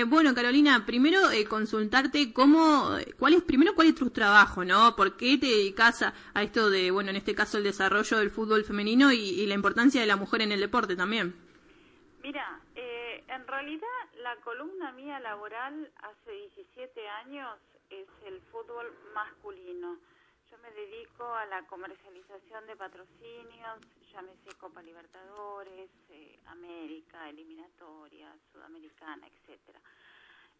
Eh, bueno, Carolina, primero eh, consultarte cómo, cuál es, primero cuál es tu trabajo, ¿no? ¿Por qué te dedicas a, esto de, bueno, en este caso el desarrollo del fútbol femenino y, la importancia de la mujer en el deporte también? Mira, eh, en realidad la columna mía laboral hace 17 años es el fútbol masculino. Yo me dedico a la comercialización de patrocinios, llámese Copa Libertadores, eh, América, eliminatoria, sudamericana, etcétera.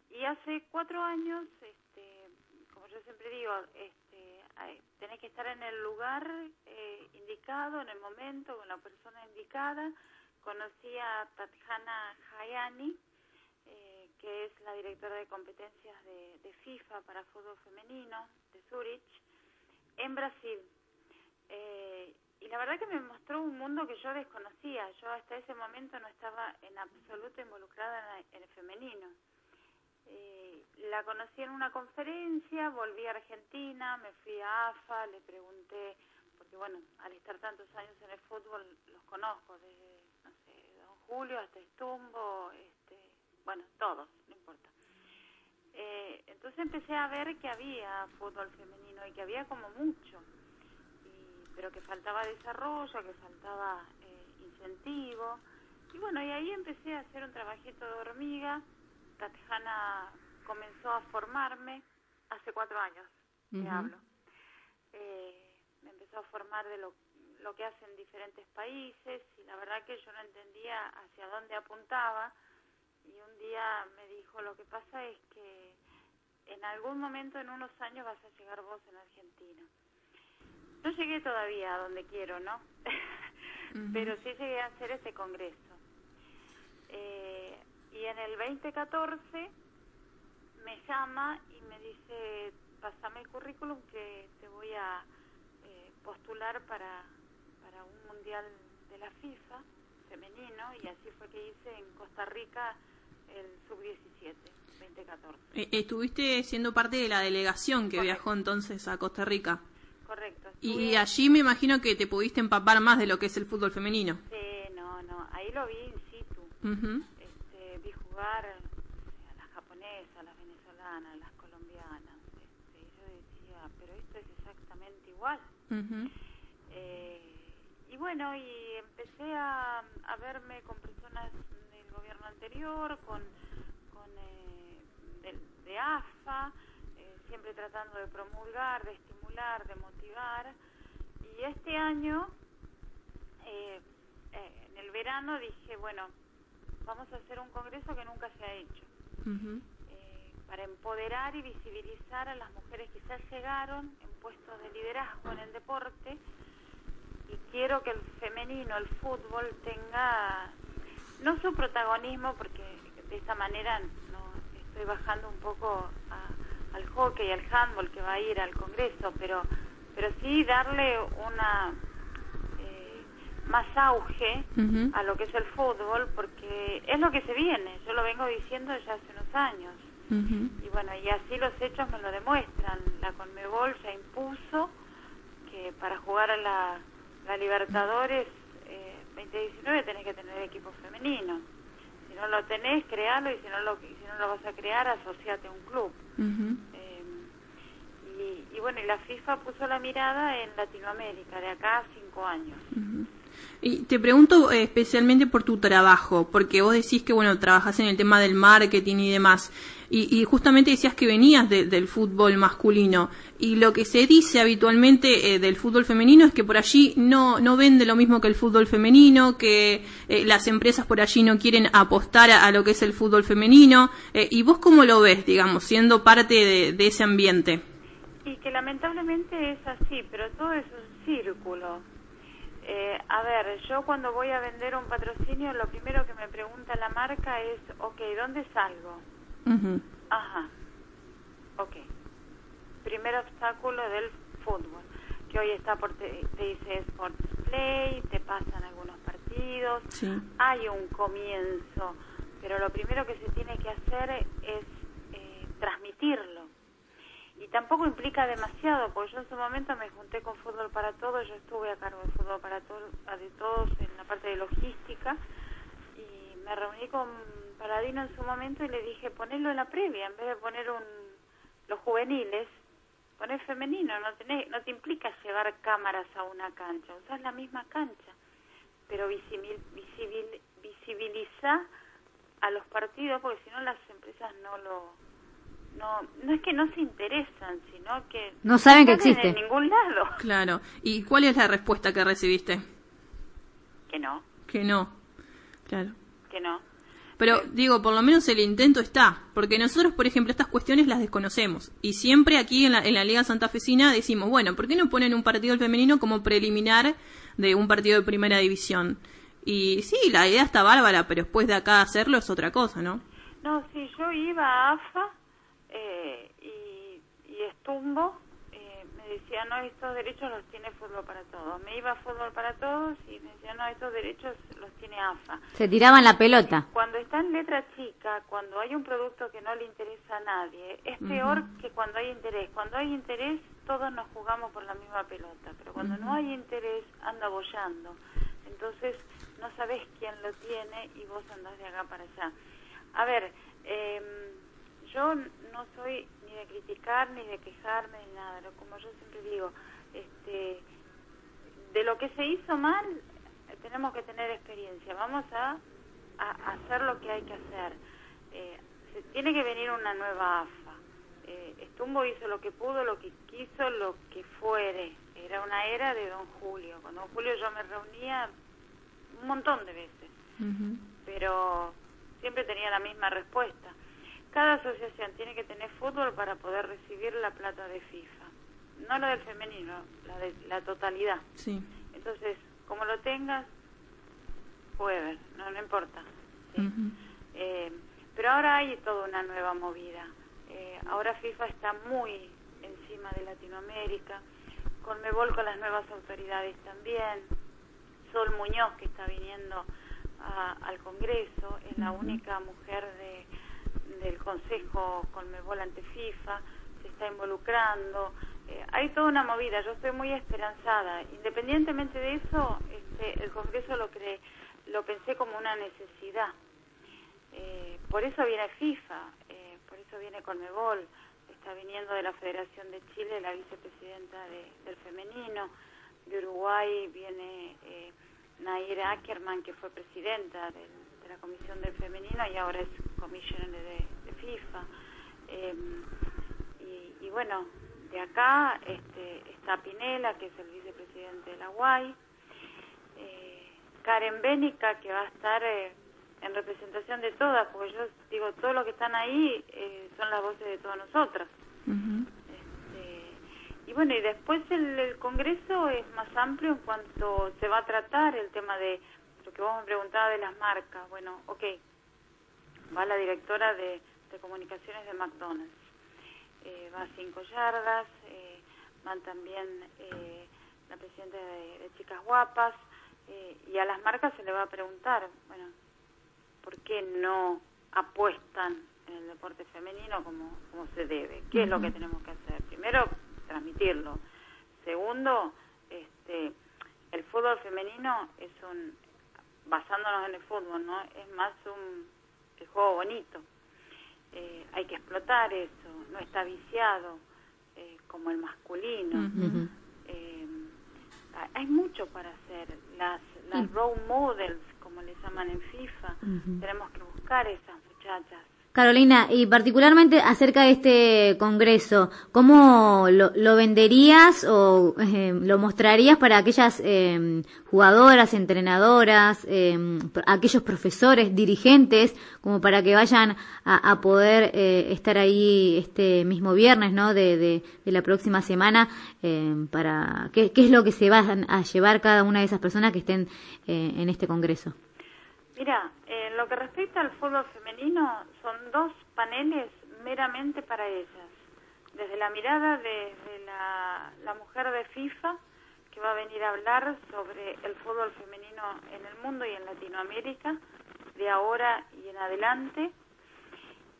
Y hace cuatro años, este, como yo siempre digo, este, tenés que estar en el lugar eh, indicado, en el momento, con la persona indicada. Conocí a Tatjana Hayani, eh, que es la directora de competencias de, FIFA para fútbol femenino de Zurich, en Brasil. Y la verdad que me mostró un mundo que yo desconocía. Yo hasta ese momento no estaba en absoluto involucrada en, el femenino. Eh, la conocí en una conferencia, volví a Argentina, me fui a AFA, le pregunté, porque bueno, al estar tantos años en el fútbol los conozco, desde, no sé, Don Julio hasta Estumbo, este, bueno, todos, no importa. Eh, entonces empecé a ver que había fútbol femenino y que había como mucho, pero que faltaba desarrollo, que faltaba eh, incentivo. Y bueno, y ahí empecé a hacer un trabajito de hormiga. Tatjana comenzó a formarme hace cuatro años, te hablo. Eh, me empezó a formar de lo, lo que hacen diferentes países y la verdad que yo no entendía hacia dónde apuntaba y un día me dijo, lo que pasa es que en algún momento, en unos años, vas a llegar vos en Argentina. No llegué todavía a donde quiero, ¿no? Pero sí llegué a hacer ese congreso. Eh, y en el 2014 me llama y me dice, pasame el currículum que te voy a eh, postular para, para un mundial de la FIFA femenino y así fue que hice en Costa Rica el sub-17, 2014. Eh, estuviste siendo parte de la delegación que viajó entonces a Costa Rica. Correcto. Y allí me imagino que te pudiste empapar más de lo que es el fútbol femenino. Sí, no, no, ahí lo vi in situ. este, vi jugar a las japonesas, a las venezolanas, a las colombianas. Este, yo decía, pero esto es exactamente igual. eh, y bueno, y empecé a, a verme con personas anterior, con, con eh, siempre tratando de promulgar, de estimular, de motivar. Y este año, eh, en el verano, dije, bueno, vamos a hacer un congreso que nunca se ha hecho. para empoderar y visibilizar a las mujeres que ya llegaron en puestos de liderazgo en el deporte y quiero que el femenino, el fútbol, tenga no su protagonismo, porque de esa manera no estoy bajando un poco al hockey y al handball que va a ir al Congreso, pero, pero sí darle una eh, más auge a lo que es el fútbol, porque es lo que se viene, yo lo vengo diciendo ya hace unos años. Y bueno, y así los hechos me lo demuestran. La Conmebol ya impuso que para jugar a la, la Libertadores 2019 tenés que tener equipo femenino. Si no lo tenés, créalo y si no lo, si no lo vas a crear, asociate a un club. Eh, y, y, bueno, y la FIFA puso la mirada en Latinoamérica, de acá a cinco años. Y te pregunto eh, especialmente por tu trabajo, porque vos decís que, bueno, trabajas en el tema del marketing y demás, y, justamente decías que venías del fútbol masculino, y lo que se dice habitualmente eh, del fútbol femenino es que por allí no, no vende lo mismo que el fútbol femenino, que eh, las empresas por allí no quieren apostar a, lo que es el fútbol femenino, ¿y vos cómo lo ves, digamos, siendo parte de, de ese ambiente? Y que lamentablemente es así, pero todo es un círculo eh, a ver, yo cuando voy a vender un patrocinio, lo primero que me pregunta la marca es, ok, ¿dónde salgo? Ajá, ok. Primer obstáculo del fútbol, que hoy está por, te, dice Sports Play, te pasan algunos partidos, hay un comienzo, pero lo primero que se tiene que hacer es eh, transmitirlo. Y tampoco implica demasiado, porque yo en su momento me junté con Fútbol para Todos, yo estuve a cargo de Fútbol para todos, de todos en la parte de logística, me reuní con Paradino en su momento y le dije, ponelo en la previa, en vez de poner un, los juveniles, poner femenino, no, tenés, no te implica llevar cámaras a una cancha, usas la misma cancha, pero visibil, visibiliza a los partidos, porque si no las empresas no lo... No, no es que no se interesan, sino que no saben que existe en ningún lado. Claro. ¿Y cuál es la respuesta que recibiste? Que no. Que no. Claro. Que no. Pero digo, por lo menos el intento está, porque nosotros, por ejemplo, estas cuestiones las desconocemos. Y siempre aquí en la, en la Liga Santafesina decimos, bueno, ¿por qué no ponen un partido femenino como preliminar de un partido de primera división? Y sí, la idea está bárbara, pero después de acá hacerlo es otra cosa, ¿no? No, sí, yo iba a AFA eh, y, y Estumbo decía, no, estos derechos los tiene Fútbol para Todos. Me iba a Fútbol para Todos y me decía, no, estos derechos los tiene AFA. Se tiraban la pelota. Cuando está en letra chica, cuando hay un producto que no le interesa a nadie, es peor que cuando hay interés. Cuando hay interés, todos nos jugamos por la misma pelota, pero cuando no hay interés, anda bollando. Entonces, no sabes quién lo tiene y vos andás de acá para allá. A ver, eh, yo no soy ni de criticar, ni de quejarme, ni nada. Como yo siempre digo, este, de lo que se hizo mal, tenemos que tener experiencia. Vamos a, hacer lo que hay que hacer. Eh, se tiene que venir una nueva AFA. Eh, Estumbo hizo lo que pudo, lo que quiso, lo que fuere. Era una era de Don Julio. Con Don Julio yo me reunía un montón de veces, pero siempre tenía la misma respuesta cada asociación tiene que tener fútbol para poder recibir la plata de FIFA. No la del femenino, la de la totalidad. Sí. Entonces, como lo tengas, puede no, no importa. Eh, pero ahora hay toda una nueva movida. Eh, ahora FIFA está muy encima de Latinoamérica, con Mebol con las nuevas autoridades también, Sol Muñoz que está viniendo al Congreso, es la única mujer de del Consejo Conmebol ante FIFA, se está involucrando. Eh, hay toda una movida, yo estoy muy esperanzada. Independientemente de eso, este, el Congreso lo, cree, lo pensé como una necesidad. Eh, por eso viene FIFA, eh, por eso viene Conmebol, está viniendo de la Federación de Chile la vicepresidenta del femenino, de Uruguay viene Naira Ackerman, que fue presidenta del la Comisión del Femenino y ahora es Commissioner de, FIFA. Em, y, bueno, de acá este, está Pinela, que es el vicepresidente de la UAI, eh, Karen Bénica, que va a estar eh, en representación de todas, porque yo digo, todos los que están ahí eh, son las voces de todas nosotras. Este, y bueno, y después el, Congreso es más amplio en cuanto se va a tratar el tema de lo que vos me preguntabas de las marcas, bueno, ok, va la directora de, comunicaciones de McDonald's, eh, va a Cinco Yardas, eh, van también eh, la presidenta de, Chicas Guapas, y a las marcas se le va a preguntar, bueno, ¿por qué no apuestan en el deporte femenino como, como se debe? ¿Qué es lo que tenemos que hacer? Primero, transmitirlo. Segundo, este, el fútbol femenino es un basándonos en el fútbol, ¿no? Es más un el juego bonito. Eh, hay que explotar eso, no está viciado eh, como el masculino. Eh, hay mucho para hacer. Las, las role models, como le llaman en FIFA, tenemos que buscar esas muchachas Carolina, y particularmente acerca de este congreso, ¿cómo lo, venderías o eh, lo mostrarías para aquellas eh, jugadoras, entrenadoras, eh, aquellos profesores, dirigentes, como para que vayan a, poder estar ahí este mismo viernes, ¿no? De, la próxima semana, para ¿qué, ¿qué, es lo que se va a llevar cada una de esas personas que estén en este congreso? Mira, en lo que respecta al fútbol femenino, son dos paneles meramente para ellas. Desde la mirada de, la, mujer de FIFA, que va a venir a hablar sobre el fútbol femenino en el mundo y en Latinoamérica, de ahora y en adelante.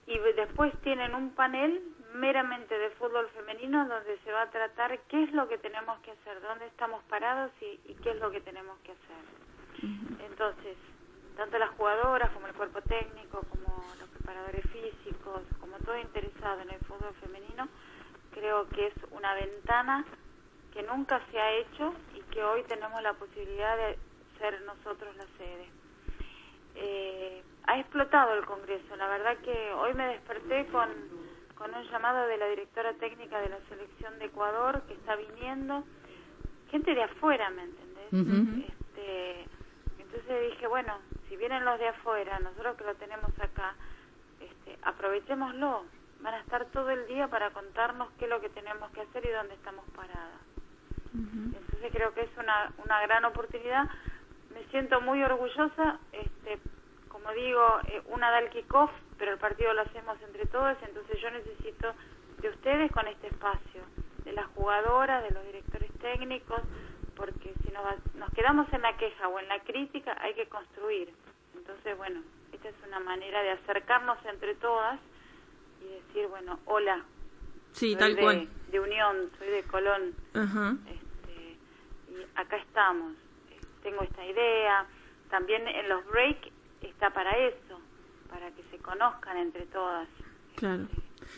Y después tienen un panel meramente de fútbol femenino donde se va a tratar qué es lo que tenemos que hacer, dónde estamos parados y, y qué es lo que tenemos que hacer. Entonces, tanto las jugadoras como el cuerpo técnico, como los preparadores físicos, como todo interesado en el fútbol femenino, creo que es una ventana que nunca se ha hecho y que hoy tenemos la posibilidad de ser nosotros la sede. Eh, ha explotado el Congreso, la verdad que hoy me desperté con, con un llamado de la directora técnica de la selección de Ecuador que está viniendo, gente de afuera, ¿me entendés? este, entonces dije, bueno, si vienen los de afuera, nosotros que lo tenemos acá, este, aprovechémoslo, van a estar todo el día para contarnos qué es lo que tenemos que hacer y dónde estamos paradas. Entonces creo que es una, una gran oportunidad. Me siento muy orgullosa, este, como digo, eh, una da el kickoff, pero el partido lo hacemos entre todos, entonces yo necesito de ustedes con este espacio, de las jugadoras, de los directores técnicos, porque si nos, nos quedamos en la queja o en la crítica, hay que construir. Entonces, bueno, esta es una manera de acercarnos entre todas y decir, bueno, hola. Sí, tal de, cual. De Unión, soy de Colón. Ajá. Este, y acá estamos. Tengo esta idea. También en los break está para eso, para que se conozcan entre todas. Claro.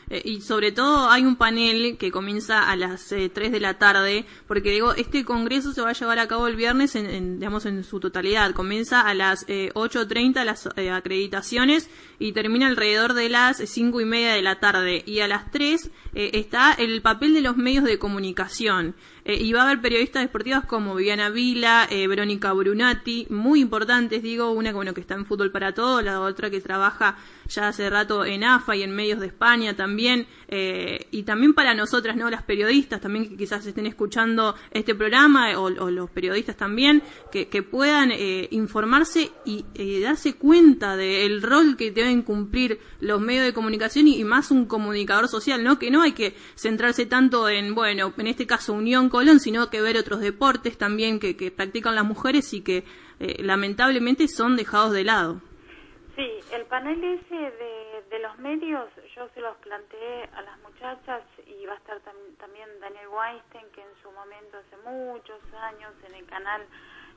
Eh, y sobre todo hay un panel que comienza a las eh, 3 de la tarde, porque digo, este congreso se va a llevar a cabo el viernes, en, digamos, en su totalidad. Comienza a las eh, 8.30 las eh, acreditaciones y termina alrededor de las 5 y media de la tarde. Y a las 3 eh, está el papel de los medios de comunicación. Eh, y va a haber periodistas deportivas como Viviana Vila, eh, Verónica Brunati, muy importantes, digo, una bueno, que está en Fútbol para Todos, la otra que trabaja ya hace rato en AFA y en medios de España también, eh, y también para nosotras, ¿no? Las periodistas también que quizás estén escuchando este programa, o, o los periodistas también, que, puedan eh, informarse y eh, darse cuenta del rol que deben cumplir los medios de comunicación y, y más un comunicador social, ¿no? Que no hay que centrarse tanto en, bueno, en este caso Unión Colón, sino que ver otros deportes también que, que practican las mujeres y que eh, lamentablemente son dejados de lado. Sí, el panel ese de, de, los medios yo se los planteé a las muchachas y va a estar tam también Daniel Weinstein, que en su momento, hace muchos años, en el canal,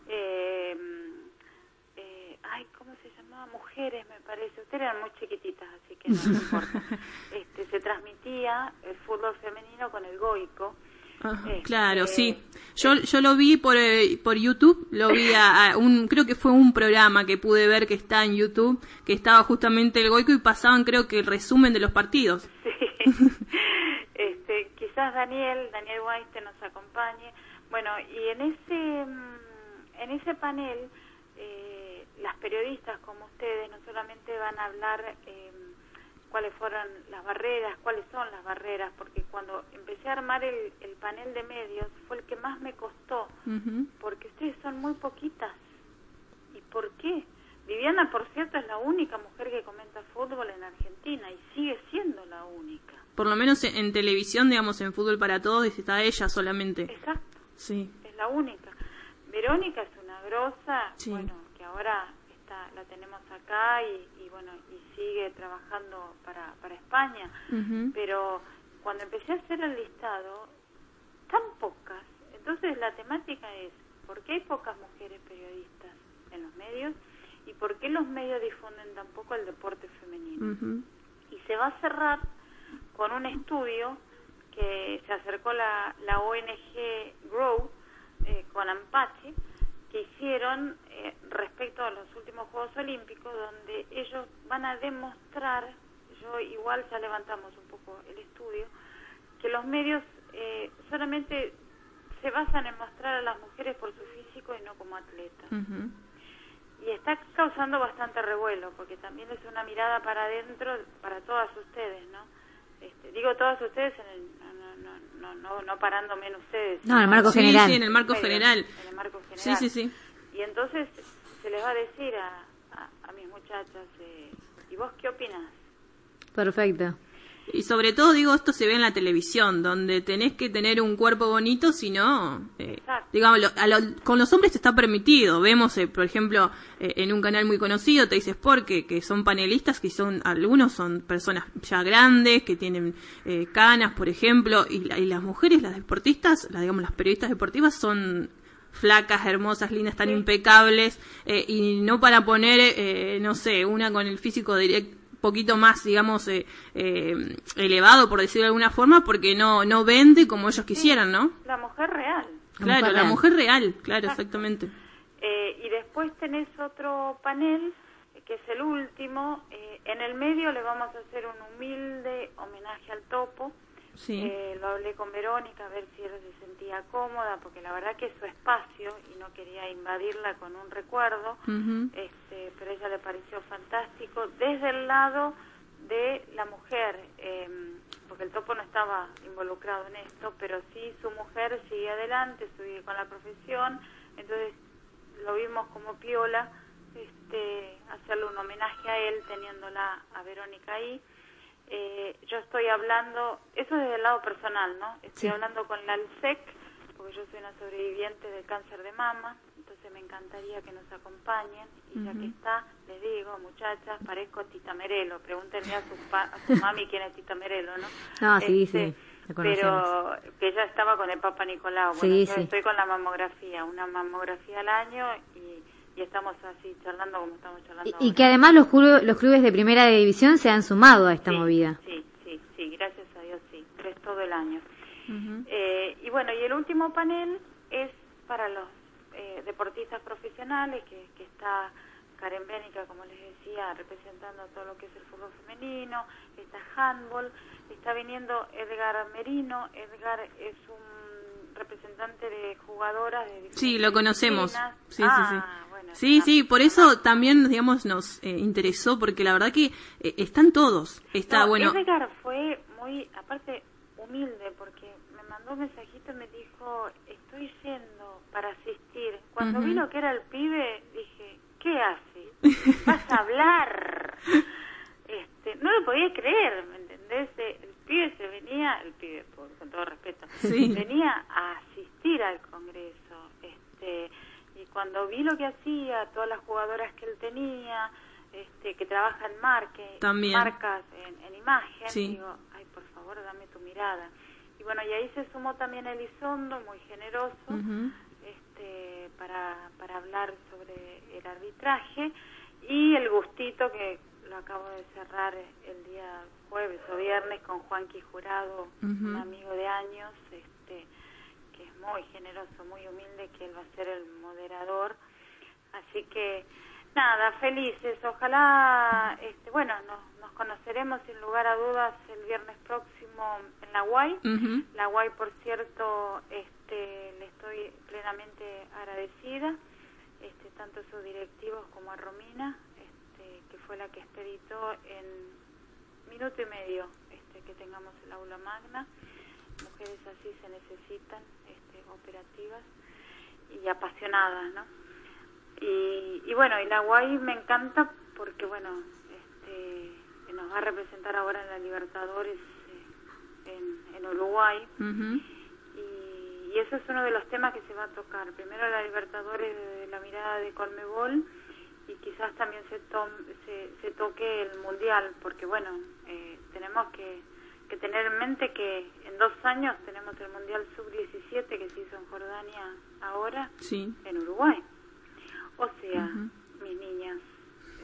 eh, eh, ay, ¿cómo se llamaba? Mujeres, me parece. Ustedes eran muy chiquititas, así que no importa. Este, se transmitía el fútbol femenino con el Goico. Este, claro, sí. Yo, yo lo vi por, eh, por YouTube, lo vi a, a, un, creo que fue un programa que pude ver que está en YouTube, que estaba justamente el Goico y pasaban creo que el resumen de los partidos. Sí. este, quizás Daniel, Daniel Weinstein nos acompañe. Bueno, y en ese, mm, en ese panel, eh, las periodistas como ustedes no solamente van a hablar eh, cuáles fueron las barreras, cuáles son las barreras, porque cuando empecé a armar el, el panel de medios fue el que más me costó, uh -huh. porque ustedes son muy poquitas. ¿Y por qué? Viviana, por cierto, es la única mujer que comenta fútbol en Argentina y sigue siendo la única. Por lo menos en, en televisión, digamos, en Fútbol para Todos, está ella solamente. Exacto. Sí. Es la única. Verónica es una grosa, sí. bueno, que ahora está, la tenemos acá y, y bueno, y sigue trabajando para, para España. Uh -huh. Pero cuando empecé a hacer el listado, tan pocas. Entonces la temática es, ¿por qué hay pocas mujeres periodistas en los medios? ¿Y por qué los medios difunden tan poco el deporte femenino? Uh -huh. Y se va a cerrar con un estudio que se acercó la, la ONG Grow eh, con Ampache, que hicieron eh, respecto a los últimos Juegos Olímpicos, donde ellos van a demostrar, yo igual ya levantamos un poco el estudio, que los medios eh, solamente se basan en mostrar a las mujeres por su físico y no como atletas. Uh -huh. Y está causando bastante revuelo, porque también es una mirada para adentro para todas ustedes, ¿no? Este, digo todas ustedes en el, no, no, no, no, parándome en ustedes. No, en el marco sí, general. Sí, en el marco general. En el marco general. Sí, sí, sí. Y entonces se les va a decir a, a, a mis muchachas, eh, ¿y vos qué opinas? Perfecto. Y sobre todo, digo, esto se ve en la televisión, donde tenés que tener un cuerpo bonito, si no, eh, digamos, lo, a lo, con los hombres te está permitido. Vemos, eh, por ejemplo, eh, en un canal muy conocido, te dices porque que son panelistas, que son, algunos son personas ya grandes, que tienen eh, canas, por ejemplo, y, y las mujeres, las deportistas, las, digamos, las periodistas deportivas son flacas, hermosas, lindas, tan impecables, eh, y no para poner, eh, no sé, una con el físico directo poquito más, digamos, eh, eh, elevado, por decirlo de alguna forma, porque no, no vende como ellos quisieran, ¿no? La mujer real. Claro, la mujer real, claro, exactamente. Eh, y después tenés otro panel, que es el último. en el medio le vamos a hacer un humilde homenaje al topo. Sí. lo hablé con Verónica a ver si ella se sentía cómoda, porque la verdad que es su espacio y no quería invadirla con un recuerdo, este, pero a ella le pareció fantástico desde el lado de la mujer, em, porque el topo no estaba involucrado en esto, pero sí su mujer sigue adelante, sigue con la profesión, entonces lo vimos como piola, este, hacerle un homenaje a él teniéndola a Verónica ahí eh, yo estoy hablando, eso es desde el lado personal, ¿no? Estoy hablando con la ALSEC, porque yo soy una sobreviviente del cáncer de mama, entonces me encantaría que nos acompañen, y ya que está, les digo, muchachas, parezco Tita Merelo, pregúntenle a su, su mami quién es Tita Merelo, ¿no? No, sí, este, sí. Pero que ella estaba con el Papa Nicolau. Bueno, Sí, yo sí. estoy con la mamografía, una mamografía al año y, y estamos así charlando como estamos charlando Y, y ahora. que además los, clubes, los clubes de primera división se han sumado a esta Sí, movida. Sí, sí, sí, gracias a Dios, sí, es todo el año. Eh, y bueno, y el último panel es para los eh, deportistas profesionales, que, que está Karen Bénica, como les decía, representando todo lo que es el fútbol femenino, está handball, está viniendo Edgar Merino, Edgar es un representante de jugadoras de Sí, lo conocemos. Sí, Ah, sí, sí. bueno, sí, sí, por eso también, digamos, nos eh, interesó, porque la verdad que eh, están todos. Está, No, bueno, Edgar fue muy, aparte, humilde, porque me mandó un mensajito y me dijo, estoy yendo para asistir. Cuando vi Ujú. lo que era el pibe, dije, ¿qué haces? ¿Vas a hablar? Este, no lo podía creer, ¿me entendés? Eh, El pibe se venía, el pibe, por- con todo respeto, Sí. venía a asistir al Congreso. Este, y cuando vi lo que hacía, todas las jugadoras que él tenía, este, que trabaja en marque, También. marcas en, en imagen, Sí. digo, ay, por favor, dame tu mirada. Y bueno, y ahí se sumó también Elizondo, muy generoso, este, para, para hablar sobre el arbitraje y el gustito que lo acabo de cerrar el día jueves o viernes con Juanqui Jurado, un amigo de años, este, que es muy generoso, muy humilde, que él va a ser el moderador. Así que nada, felices. Ojalá, este, bueno, nos, nos conoceremos sin lugar a dudas el viernes próximo en la UAI. Ujú. La UAI, por cierto, este, le estoy plenamente agradecida, este, tanto a sus directivos como a Romina, fue la que expeditó en minuto y medio este, que tengamos el aula magna. Mujeres así se necesitan, este, operativas y apasionadas, ¿no? Y, y bueno, y la UAI me encanta porque, bueno, este, nos va a representar ahora en la Libertadores eh, en, en Uruguay. Y, y eso es uno de los temas que se va a tocar. Primero la Libertadores de la mirada de Colmebol y quizás también se, tom- se, se toque el Mundial, porque bueno, eh, tenemos que, que tener en mente que en dos años tenemos el Mundial Sub-17 que se hizo en Jordania ahora Sí. en Uruguay. O sea, mis niñas,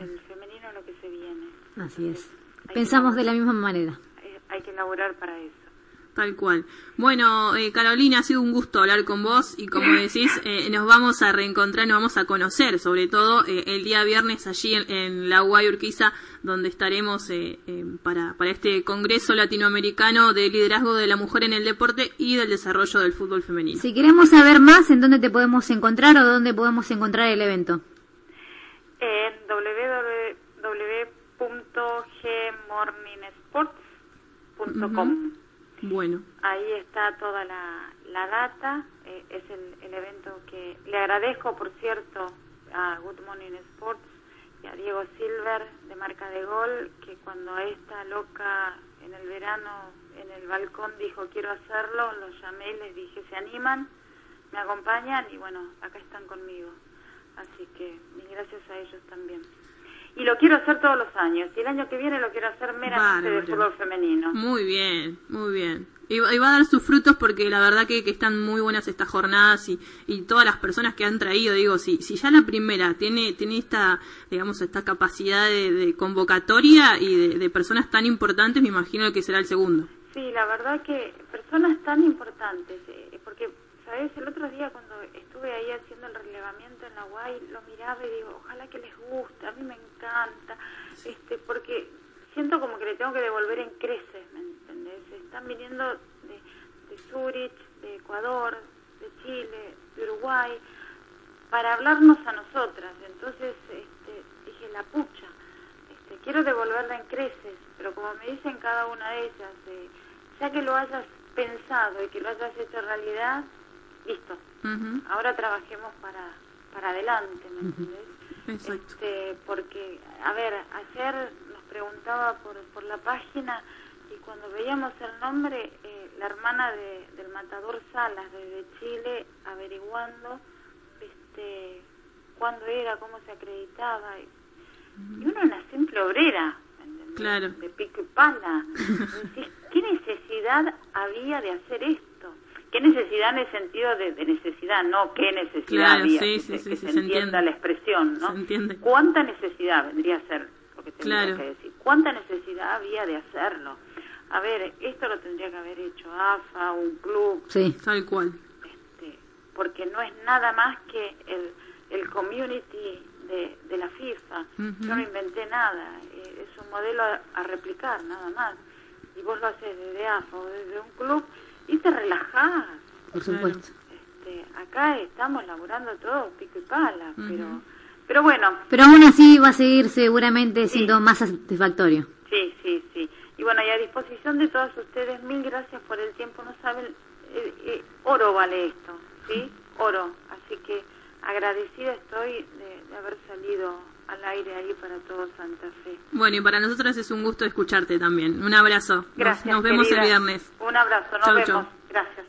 el femenino es lo que se viene. Así es. Que Pensamos de la misma manera. eh, Hay que laburar para eso. Tal cual. Bueno, eh, Carolina, ha sido un gusto hablar con vos y como decís, eh, nos vamos a reencontrar, nos vamos a conocer, sobre todo eh, el día viernes allí en, en la UAI Urquiza, donde estaremos eh, eh, para, para este Congreso Latinoamericano de Liderazgo de la Mujer en el Deporte y del Desarrollo del Fútbol Femenino. Si queremos saber más, ¿en dónde te podemos encontrar o dónde podemos encontrar el evento? en www.gmorningsports.com. Bueno, Ahí está toda la, la data, eh, es el, el evento que le agradezco, por cierto, a Good Morning Sports y a Diego Silver de Marca de Gol, que cuando a esta loca en el verano en el balcón dijo quiero hacerlo, los llamé y les dije se animan, me acompañan y bueno, acá están conmigo. Así que mil gracias a ellos también. Y lo quiero hacer todos los años. Y el año que viene lo quiero hacer meramente de fútbol femenino. Muy bien, muy bien. Y, y va a dar sus frutos porque la verdad que, que están muy buenas estas jornadas y, y todas las personas que han traído, digo, si, si ya la primera tiene, tiene esta, digamos, esta capacidad de, de convocatoria y de, de personas tan importantes, me imagino que será el segundo. Sí, la verdad que personas tan importantes, eh, porque, ¿sabes? El otro día cuando estuve ahí haciendo el relevamiento en la UAI, lo miraba y digo, ojalá que les guste, a mí me encanta, este, porque siento como que le tengo que devolver en creces, ¿me entendés? Están viniendo de, de Zurich, de Ecuador, de Chile, de Uruguay, para hablarnos a nosotras. Entonces este, dije, la pucha, este, quiero devolverla en creces, pero como me dicen cada una de ellas, eh, ya que lo hayas pensado y que lo hayas hecho realidad, listo. Ahora trabajemos para, para adelante, ¿me entendés? Exacto. Este, porque, a ver, ayer nos preguntaba por, por la página y cuando veíamos el nombre, eh, la hermana de, del matador Salas desde Chile averiguando este, cuándo era, cómo se acreditaba. Y, y uno una simple obrera. Claro. de pico y pala. ¿Qué necesidad había de hacer esto? ¿Qué necesidad en el sentido de, de necesidad? No, ¿qué necesidad Claro, había? sí, que sí, se, sí, que se se entienda entiende. la expresión, ¿no? Se entiende. ¿Cuánta necesidad vendría a ser lo que tendría Claro. que decir? ¿Cuánta necesidad había de hacerlo? A ver, esto lo tendría que haber hecho AFA, un club, Sí. Tal cual. este, porque no es nada más que el, el community de, de la FIFA. Yo no inventé nada, eh, es un modelo a, a replicar, nada más. Y vos lo haces desde AFA o desde un club y te relajás. Por supuesto. Este, acá estamos laburando todo pico y pala, pero, pero bueno, Pero aún así va a seguir seguramente siendo más satisfactorio. Sí, sí, sí. Y bueno, y a disposición de todos ustedes, mil gracias por el tiempo. No saben, eh, eh, oro vale esto, ¿sí? Oro. Así que agradecida estoy de, de haber salido al aire ahí para todo Santa Fe. Bueno, y para nosotras es un gusto escucharte también. Un abrazo. Nos- Gracias. nos, vemos querida. el viernes. Un abrazo, nos Chau, vemos. chau. Gracias.